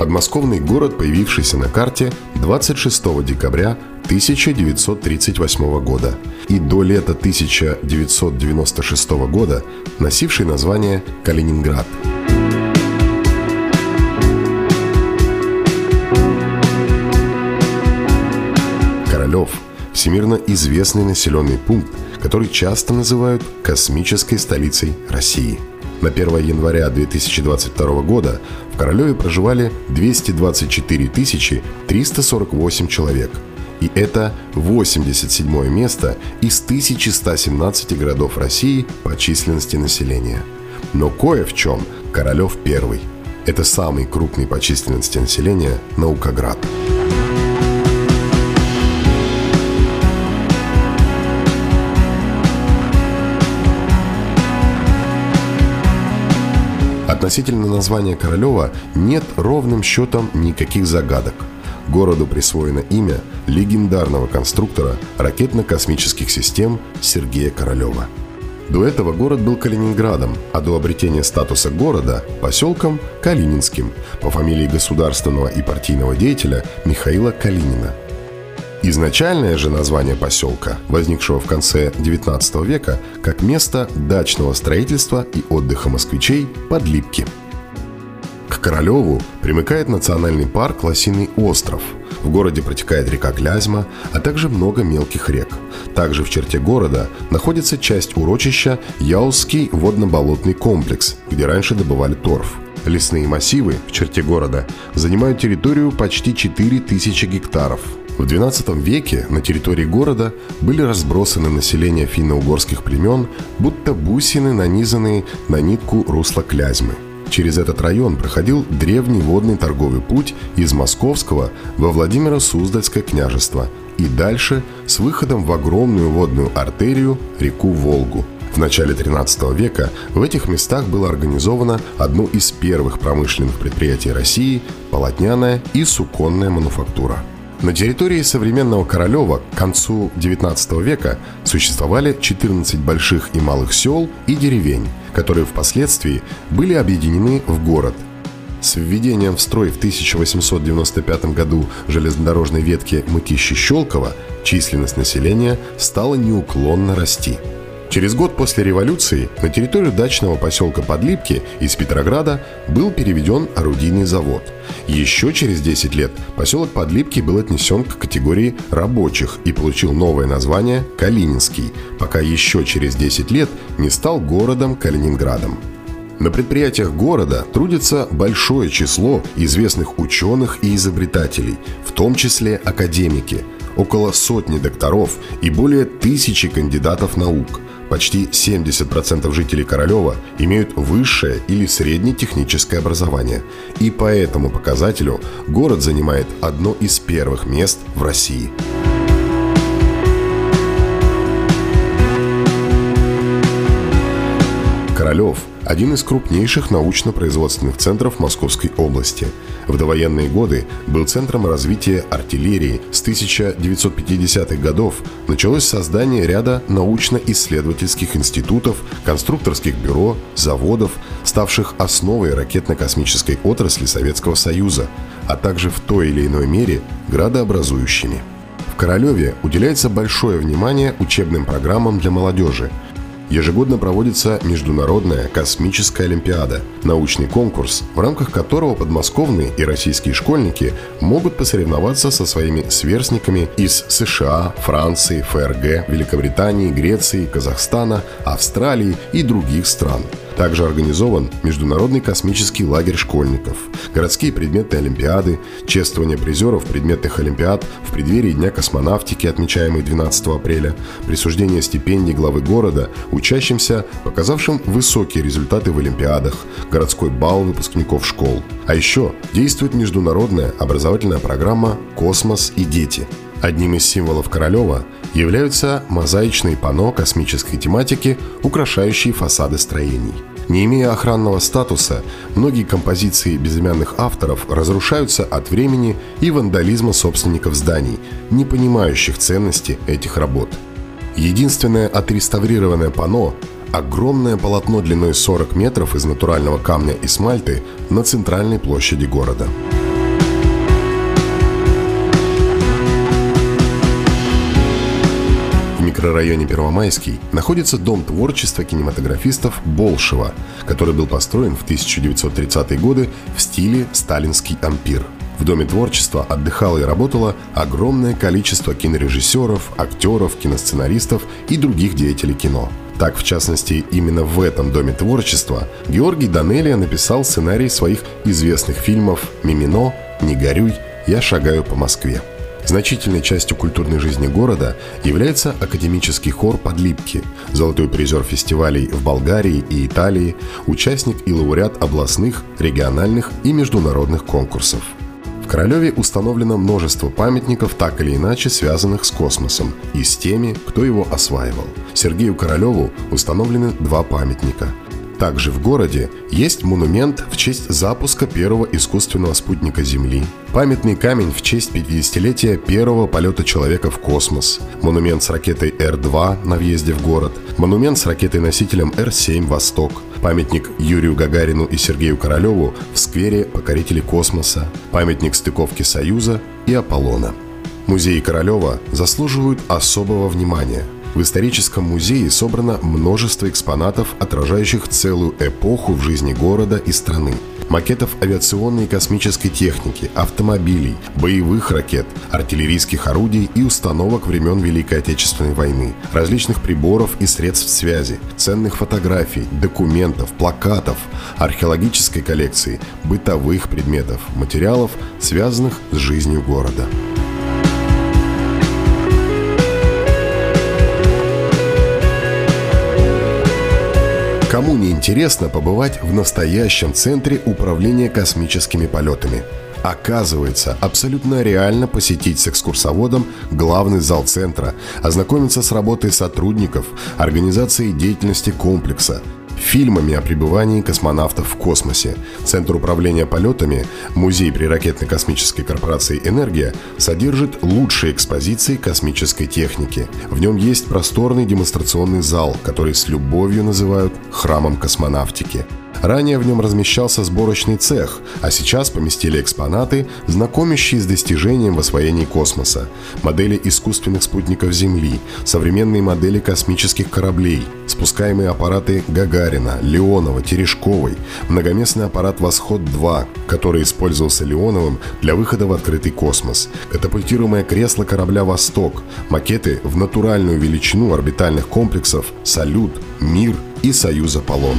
подмосковный город, появившийся на карте 26 декабря 1938 года и до лета 1996 года носивший название Калининград. Королев – всемирно известный населенный пункт, который часто называют космической столицей России – на 1 января 2022 года в Королеве проживали 224 348 человек. И это 87 место из 1117 городов России по численности населения. Но кое в чем Королев первый. Это самый крупный по численности населения Наукоград. Относительно названия Королева нет ровным счетом никаких загадок. Городу присвоено имя легендарного конструктора ракетно-космических систем Сергея Королева. До этого город был Калининградом, а до обретения статуса города – поселком Калининским по фамилии государственного и партийного деятеля Михаила Калинина – Изначальное же название поселка, возникшего в конце XIX века, как место дачного строительства и отдыха москвичей Подлипки. К Королеву примыкает национальный парк Лосиный остров. В городе протекает река Клязьма, а также много мелких рек. Также в черте города находится часть урочища Яузский водно-болотный комплекс, где раньше добывали торф. Лесные массивы в черте города занимают территорию почти 4000 гектаров – в XII веке на территории города были разбросаны населения финно-угорских племен, будто бусины, нанизанные на нитку русла Клязьмы. Через этот район проходил древний водный торговый путь из Московского во Владимиро-Суздальское княжество и дальше с выходом в огромную водную артерию реку Волгу. В начале 13 века в этих местах было организовано одно из первых промышленных предприятий России – полотняная и суконная мануфактура – на территории современного Королева к концу XIX века существовали 14 больших и малых сел и деревень, которые впоследствии были объединены в город. С введением в строй в 1895 году железнодорожной ветки Мытищи-Щелково численность населения стала неуклонно расти – Через год после революции на территорию дачного поселка Подлипки из Петрограда был переведен орудийный завод. Еще через 10 лет поселок Подлипки был отнесен к категории рабочих и получил новое название Калининский, пока еще через 10 лет не стал городом Калининградом. На предприятиях города трудится большое число известных ученых и изобретателей, в том числе академики, около сотни докторов и более тысячи кандидатов наук – Почти 70% жителей Королева имеют высшее или среднее техническое образование. И по этому показателю город занимает одно из первых мест в России. Королев – один из крупнейших научно-производственных центров Московской области. В довоенные годы был центром развития артиллерии. С 1950-х годов началось создание ряда научно-исследовательских институтов, конструкторских бюро, заводов, ставших основой ракетно-космической отрасли Советского Союза, а также в той или иной мере градообразующими. В Королеве уделяется большое внимание учебным программам для молодежи – Ежегодно проводится Международная космическая олимпиада – научный конкурс, в рамках которого подмосковные и российские школьники могут посоревноваться со своими сверстниками из США, Франции, ФРГ, Великобритании, Греции, Казахстана, Австралии и других стран – Также организован Международный космический лагерь школьников, городские предметы Олимпиады, чествование призеров предметных Олимпиад в преддверии Дня космонавтики, отмечаемый 12 апреля, присуждение стипендий главы города учащимся, показавшим высокие результаты в Олимпиадах, городской бал выпускников школ. А еще действует международная образовательная программа «Космос и дети», Одним из символов Королева являются мозаичные панно космической тематики, украшающие фасады строений. Не имея охранного статуса, многие композиции безымянных авторов разрушаются от времени и вандализма собственников зданий, не понимающих ценности этих работ. Единственное отреставрированное панно – огромное полотно длиной 40 метров из натурального камня и смальты на центральной площади города. Микрорайоне Первомайский находится Дом творчества кинематографистов Болшева, который был построен в 1930-е годы в стиле сталинский ампир. В Доме творчества отдыхало и работало огромное количество кинорежиссеров, актеров, киносценаристов и других деятелей кино. Так, в частности, именно в этом Доме творчества Георгий Данелия написал сценарий своих известных фильмов «Мимино», «Не горюй», «Я шагаю по Москве». Значительной частью культурной жизни города является академический хор «Подлипки», золотой призер фестивалей в Болгарии и Италии, участник и лауреат областных, региональных и международных конкурсов. В Королеве установлено множество памятников, так или иначе связанных с космосом и с теми, кто его осваивал. Сергею Королеву установлены два памятника – также в городе есть монумент в честь запуска первого искусственного спутника Земли, памятный камень в честь 50-летия первого полета человека в космос, монумент с ракетой Р-2 на въезде в город, монумент с ракетой-носителем Р-7 «Восток», памятник Юрию Гагарину и Сергею Королеву в сквере покорителей космоса, памятник стыковки Союза и Аполлона. Музеи Королева заслуживают особого внимания – в историческом музее собрано множество экспонатов, отражающих целую эпоху в жизни города и страны. Макетов авиационной и космической техники, автомобилей, боевых ракет, артиллерийских орудий и установок времен Великой Отечественной войны, различных приборов и средств связи, ценных фотографий, документов, плакатов, археологической коллекции, бытовых предметов, материалов, связанных с жизнью города. Кому не интересно побывать в настоящем центре управления космическими полетами? Оказывается, абсолютно реально посетить с экскурсоводом главный зал центра, ознакомиться с работой сотрудников, организацией деятельности комплекса – фильмами о пребывании космонавтов в космосе. Центр управления полетами, музей при ракетно-космической корпорации «Энергия» содержит лучшие экспозиции космической техники. В нем есть просторный демонстрационный зал, который с любовью называют «храмом космонавтики». Ранее в нем размещался сборочный цех, а сейчас поместили экспонаты, знакомящие с достижением в освоении космоса, модели искусственных спутников Земли, современные модели космических кораблей, спускаемые аппараты Гагарина, Леонова, Терешковой, многоместный аппарат «Восход-2», который использовался Леоновым для выхода в открытый космос, катапультируемое кресло корабля «Восток», макеты в натуральную величину орбитальных комплексов «Салют», «Мир» и «Союз Аполлон».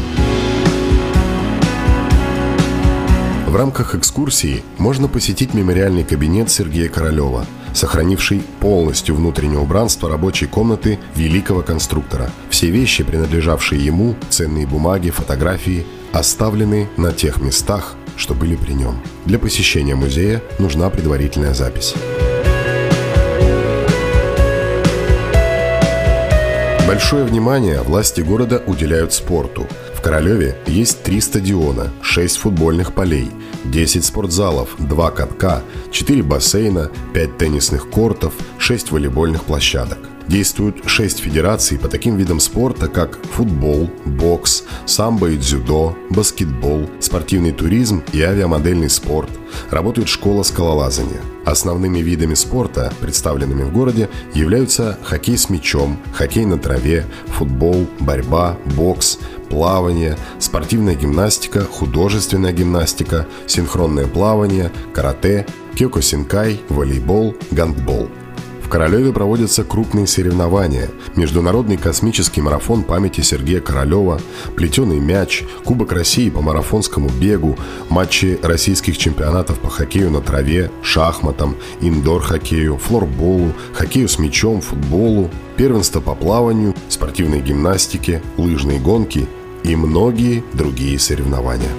В рамках экскурсии можно посетить мемориальный кабинет Сергея Королева, сохранивший полностью внутреннее убранство рабочей комнаты великого конструктора. Все вещи, принадлежавшие ему, ценные бумаги, фотографии, оставлены на тех местах, что были при нем. Для посещения музея нужна предварительная запись. Большое внимание власти города уделяют спорту. В Королеве есть три стадиона, шесть футбольных полей, 10 спортзалов, 2 катка, 4 бассейна, 5 теннисных кортов, 6 волейбольных площадок. Действуют 6 федераций по таким видам спорта, как футбол, бокс, самбо и дзюдо, баскетбол, спортивный туризм и авиамодельный спорт. Работает школа скалолазания. Основными видами спорта, представленными в городе, являются хоккей с мячом, хоккей на траве, футбол, борьба, бокс, плавание, спортивная гимнастика, художественная гимнастика, синхронное плавание, карате, кёкосинкай, волейбол, гандбол – Королеве проводятся крупные соревнования. Международный космический марафон памяти Сергея Королева, плетеный мяч, Кубок России по марафонскому бегу, матчи российских чемпионатов по хоккею на траве, шахматам, индор-хоккею, флорболу, хоккею с мячом, футболу, первенство по плаванию, спортивной гимнастике, лыжные гонки и многие другие соревнования.